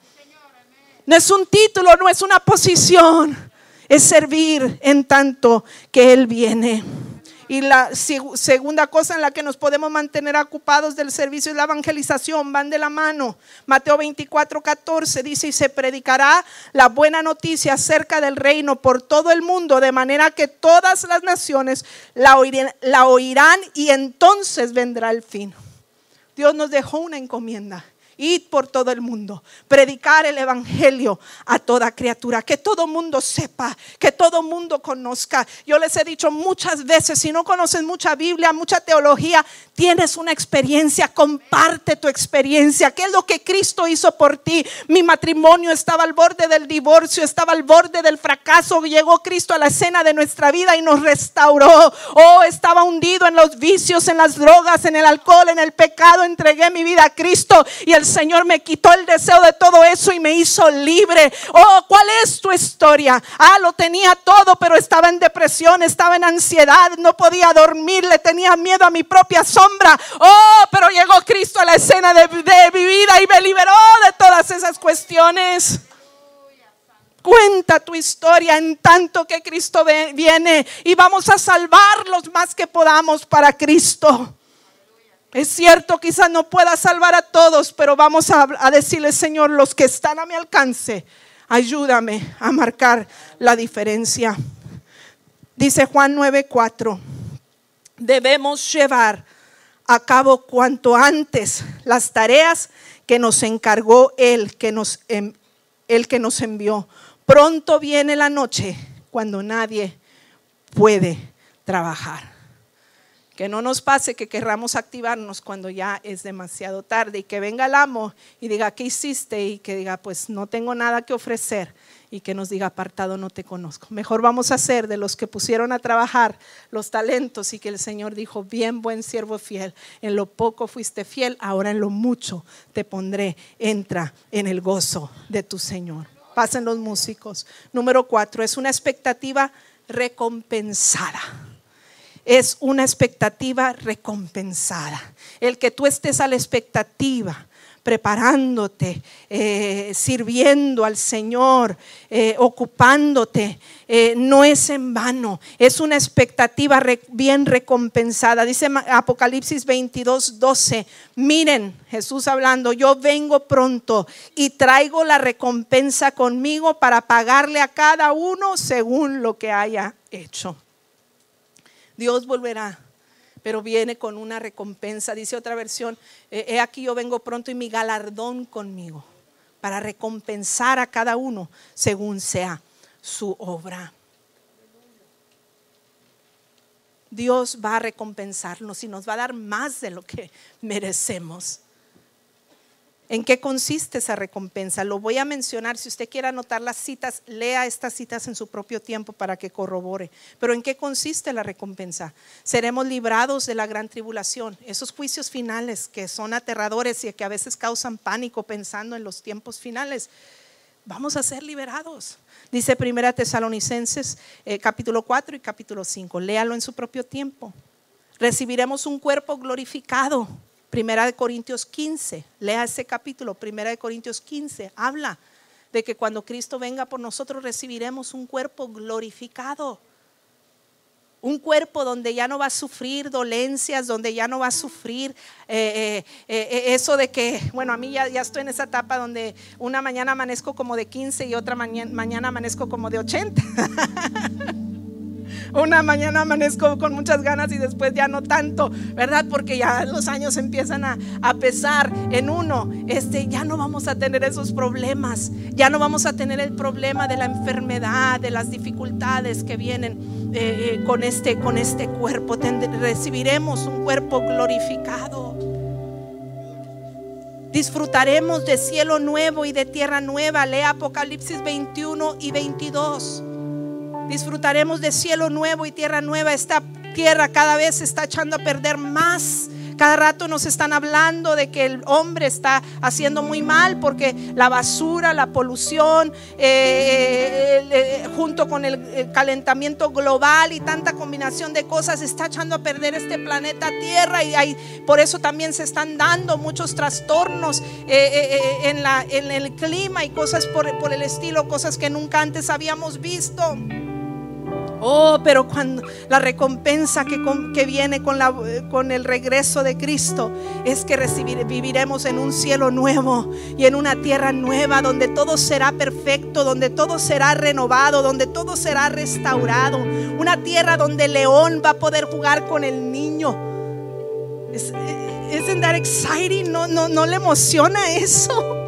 Speaker 1: No es un título, no es una posición es servir en tanto que Él viene. Y la segunda cosa en la que nos podemos mantener ocupados del servicio es la evangelización, van de la mano. Mateo 24, 14 dice, y se predicará la buena noticia acerca del reino por todo el mundo, de manera que todas las naciones la oirán, la oirán y entonces vendrá el fin. Dios nos dejó una encomienda Id por todo el mundo, predicar el Evangelio a toda criatura, que todo mundo sepa, que todo mundo conozca. Yo les he dicho muchas veces, si no conoces mucha Biblia, mucha teología, tienes una experiencia, comparte tu experiencia. ¿Qué es lo que Cristo hizo por ti? Mi matrimonio estaba al borde del divorcio, estaba al borde del fracaso. Llegó Cristo a la escena de nuestra vida y nos restauró. Oh, estaba hundido en los vicios, en las drogas, en el alcohol, en el pecado. Entregué mi vida a Cristo y el Señor me quitó el deseo de todo eso y me hizo libre. Oh, ¿cuál es tu historia? Ah, lo tenía todo, pero estaba en depresión, estaba en ansiedad, no podía dormir, le tenía miedo a mi propia sombra. Oh, pero llegó Cristo a la escena de, mi vida y me liberó de todas esas cuestiones. Cuenta tu historia en tanto que Cristo viene y vamos a salvar los más que podamos para Cristo. Es cierto, quizás no pueda salvar a todos, pero vamos a, decirle, Señor, los que están a mi alcance, ayúdame a marcar la diferencia. Dice Juan 9:4, debemos llevar a cabo cuanto antes las tareas que nos encargó Él, que nos, el que nos envió. Pronto viene la noche cuando nadie puede trabajar. Que no nos pase que querramos activarnos cuando ya es demasiado tarde y que venga el amo y diga, ¿qué hiciste? Y que diga, pues no tengo nada que ofrecer y que nos diga, apartado, no te conozco. Mejor vamos a ser de los que pusieron a trabajar los talentos y que el Señor dijo, bien, buen siervo fiel, en lo poco fuiste fiel, ahora en lo mucho te pondré, entra en el gozo de tu Señor. Pasen los músicos. Número cuatro, es una expectativa recompensada es una expectativa recompensada. El que tú estés a la expectativa, preparándote, eh, sirviendo al Señor, eh, ocupándote, eh, no es en vano, es una expectativa bien recompensada. Dice Apocalipsis 22, 12, miren Jesús hablando, yo vengo pronto y traigo la recompensa conmigo para pagarle a cada uno según lo que haya hecho. Dios volverá, pero viene con una recompensa. Dice otra versión, he aquí yo vengo pronto y mi galardón conmigo para recompensar a cada uno según sea su obra. Dios va a recompensarnos y nos va a dar más de lo que merecemos. ¿En qué consiste esa recompensa? Lo voy a mencionar. Si usted quiere anotar las citas, lea estas citas en su propio tiempo para que corrobore. Pero ¿en qué consiste la recompensa? Seremos librados de la gran tribulación, esos juicios finales que son aterradores y que a veces causan pánico pensando en los tiempos finales. Vamos a ser liberados. Dice Primera Tesalonicenses eh, capítulo 4 y capítulo 5. Léalo en su propio tiempo. Recibiremos un cuerpo glorificado Primera de Corintios 15, lea ese capítulo, Primera de Corintios 15, habla de que cuando Cristo venga por nosotros recibiremos un cuerpo glorificado. Un cuerpo donde ya no va a sufrir dolencias, donde ya no va a sufrir eh, eh, eh, eso de que, bueno, a mí ya, estoy en esa etapa donde una mañana amanezco como de 15 y otra mañana, mañana amanezco como de 80. Una mañana amanezco con muchas ganas y después ya no tanto, ¿verdad? Porque ya los años empiezan a, pesar en uno. Este, ya no vamos a tener esos problemas, ya no vamos a tener el problema de la enfermedad, de las dificultades que vienen eh, eh, con, este, con este cuerpo. recibiremos un cuerpo glorificado. Disfrutaremos de cielo nuevo y de tierra nueva. Lea Apocalipsis 21 y 22. Disfrutaremos de cielo nuevo y tierra nueva. Esta tierra cada vez se está echando a perder más. Cada rato nos están hablando de que el hombre está haciendo muy mal porque la basura, la polución, eh, eh, eh, junto con el, calentamiento global y tanta combinación de cosas, está echando a perder este planeta Tierra y hay, por eso también se están dando muchos trastornos en, la, en, el clima y cosas por el estilo, cosas que nunca antes habíamos visto. Oh, pero cuando la recompensa que, viene con, el regreso de Cristo es que viviremos en un cielo nuevo y en una tierra nueva donde todo será perfecto, donde todo será renovado, donde todo será restaurado. Una tierra donde el león va a poder jugar con el niño. ¿Isn't that exciting? ¿No, no, no le emociona eso?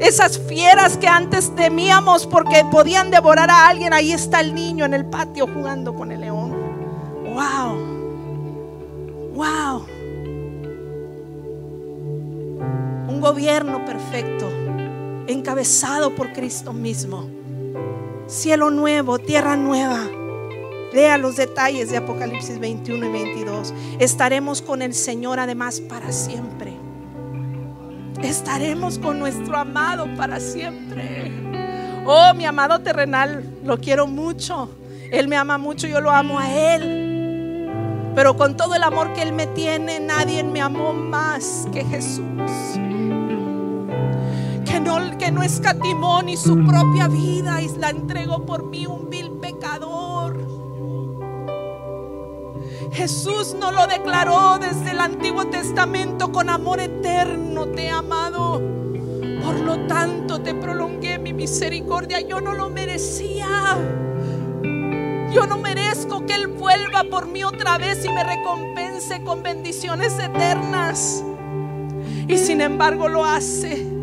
Speaker 1: Esas fieras que antes temíamos porque podían devorar a alguien, ahí está el niño en el patio jugando con el león. Wow. Wow. Un gobierno perfecto, encabezado por Cristo mismo. Cielo nuevo, tierra nueva. Lea los detalles de Apocalipsis 21 y 22. Estaremos con el Señor además para siempre estaremos con nuestro amado para siempre. Oh, mi amado terrenal, lo quiero mucho. Él me ama mucho, yo lo amo a Él. Pero con todo el amor que Él me tiene, nadie me amó más que Jesús. Que no, que no escatimó ni su propia vida y la entregó por mí, un vil pecador. Jesús no lo declaró desde el Antiguo Testamento con amor eterno, te he amado. Por lo tanto te prolongué mi misericordia. Yo no lo merecía. Yo no merezco que Él vuelva por mí otra vez y me recompense con bendiciones eternas. Y sin embargo lo hace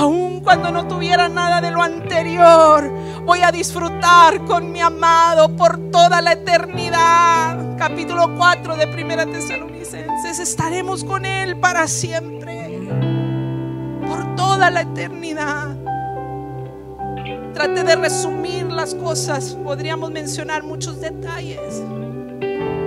Speaker 1: aun cuando no tuviera nada de lo anterior, voy a disfrutar con mi amado por toda la eternidad. Capítulo 4 de Primera Tesalonicenses, estaremos con Él para siempre, por toda la eternidad. Trate de resumir las cosas, podríamos mencionar muchos detalles,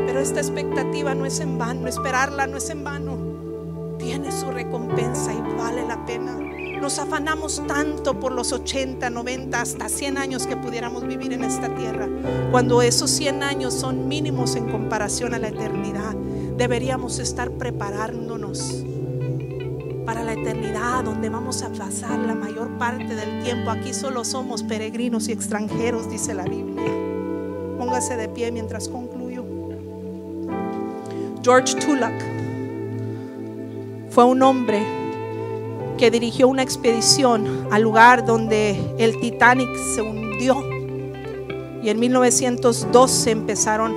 Speaker 1: pero esta expectativa no es en vano, esperarla no es en vano, tiene su recompensa y vale la pena. Nos afanamos tanto por los 80, 90, hasta 100 años que pudiéramos vivir en esta tierra, cuando esos 100 años son mínimos en comparación a la eternidad. Deberíamos estar preparándonos para la eternidad, donde vamos a pasar la mayor parte del tiempo. Aquí solo somos peregrinos y extranjeros, dice la Biblia. Póngase de pie mientras concluyo. George Tulloch fue un hombre que dirigió una expedición al lugar donde el Titanic se hundió. Y en 1912 empezaron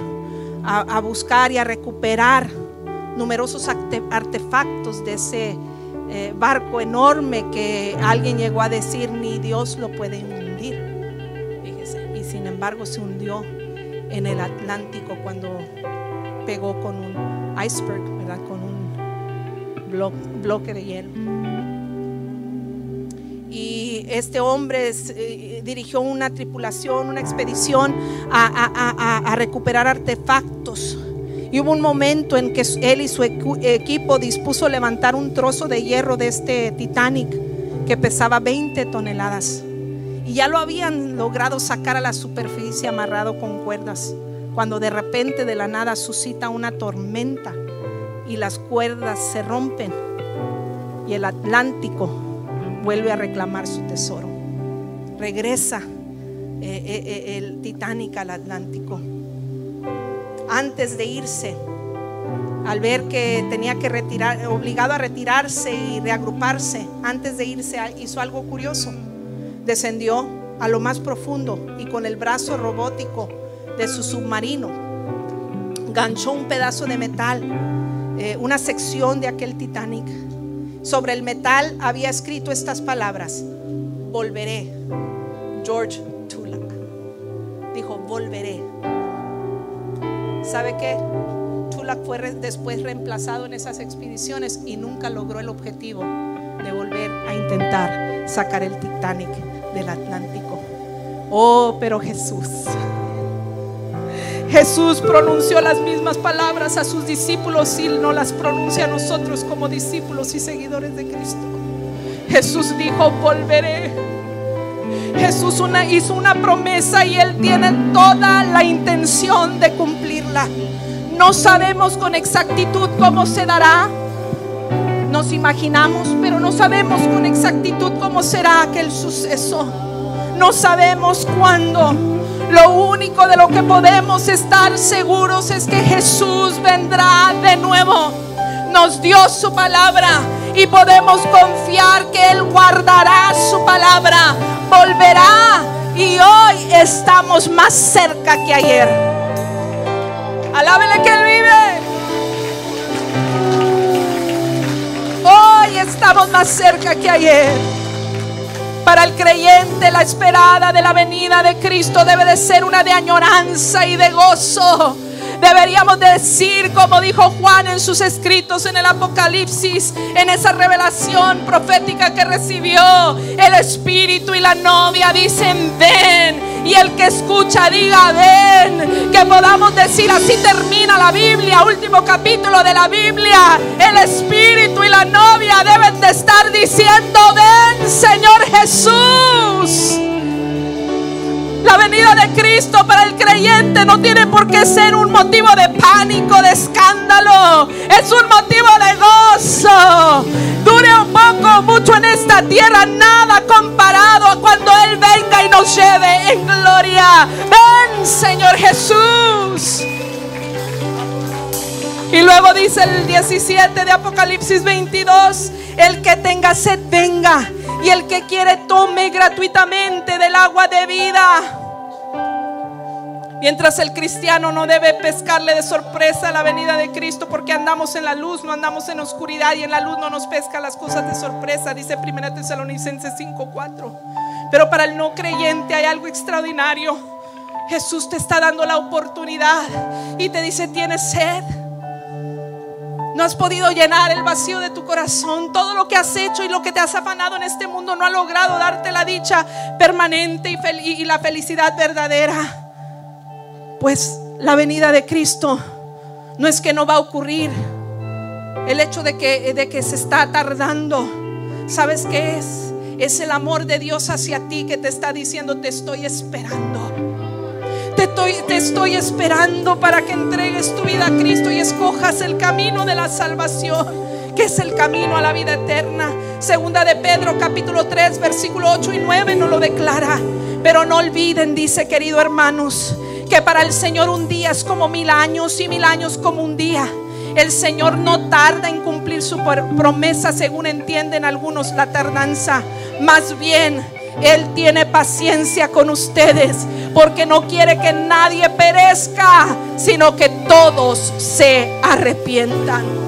Speaker 1: a, buscar y a recuperar numerosos artefactos de ese eh, barco enorme que alguien llegó a decir ni Dios lo puede hundir. Y sin embargo se hundió en el Atlántico cuando pegó con un iceberg, con un bloque de hielo este hombre eh, dirigió una tripulación, una expedición a, recuperar artefactos. Y hubo un momento en que él y su equipo dispuso levantar un trozo de hierro de este Titanic que pesaba 20 toneladas. Y ya lo habían logrado sacar a la superficie amarrado con cuerdas, cuando de repente de la nada suscita una tormenta y las cuerdas se rompen y el Atlántico vuelve a reclamar su tesoro. Regresa eh, eh, eh, el Titanic al Atlántico. Antes de irse, al ver que tenía que retirar, obligado a retirarse y reagruparse, antes de irse hizo algo curioso. Descendió a lo más profundo y con el brazo robótico de su submarino. Ganchó un pedazo de metal, una sección de aquel Titanic. Sobre el metal había escrito estas palabras, volveré. George Tulak dijo, volveré. ¿Sabe qué? Tulak fue después reemplazado en esas expediciones y nunca logró el objetivo de volver a intentar sacar el Titanic del Atlántico. Oh, pero Jesús. Jesús pronunció las mismas palabras a sus discípulos y no las pronuncia a nosotros como discípulos y seguidores de Cristo. Jesús dijo, volveré. Jesús hizo una promesa y Él tiene toda la intención de cumplirla. No sabemos con exactitud cómo se dará. Nos imaginamos, pero no sabemos con exactitud cómo será aquel suceso. No sabemos cuándo. Lo único de lo que podemos estar seguros es que Jesús vendrá de nuevo. Nos dio su palabra y podemos confiar que Él guardará su palabra, volverá y hoy estamos más cerca que ayer. Alábele que Él vive. Hoy estamos más cerca que ayer. Para el creyente la esperada de la venida de Cristo debe de ser una de añoranza y de gozo. Deberíamos decir, como dijo Juan en sus escritos en el Apocalipsis, en esa revelación profética que recibió, el Espíritu y la novia dicen, ven. Y el que escucha diga, ven. Que podamos decir, así termina la Biblia, último capítulo de la Biblia. El Espíritu y la novia deben de estar diciendo, ven, Señor Jesús. La venida de Cristo para el creyente no tiene por qué ser un motivo de pánico, de escándalo. Es un motivo de gozo. Dure un poco, mucho en esta tierra, nada comparado a cuando Él venga y nos lleve en gloria. Ven, Señor Jesús. Y luego dice el 17 de Apocalipsis 22, el que tenga sed venga y el que quiere tome gratuitamente del agua de vida. Mientras el cristiano no debe pescarle de sorpresa la venida de Cristo porque andamos en la luz, no andamos en oscuridad y en la luz no nos pesca las cosas de sorpresa, dice 1 Tesalonicenses 5:4. Pero para el no creyente hay algo extraordinario. Jesús te está dando la oportunidad y te dice, "Tienes sed." No has podido llenar el vacío de tu corazón. Todo lo que has hecho y lo que te has afanado en este mundo no ha logrado darte la dicha permanente y, la felicidad verdadera. Pues la venida de Cristo no es que no va a ocurrir. El hecho de que, de que se está tardando, ¿sabes qué es? Es el amor de Dios hacia ti que te está diciendo, te estoy esperando. Te estoy, esperando para que entregues tu vida a Cristo y escojas el camino de la salvación, que es el camino a la vida eterna. Segunda de Pedro capítulo 3 versículo 8 y 9 nos lo declara. Pero no olviden, dice querido hermanos, que para el Señor un día es como mil años y mil años como un día. El Señor no tarda en cumplir su promesa según entienden algunos la tardanza. Más bien él tiene paciencia con ustedes porque no quiere que nadie perezca, sino que todos se arrepientan.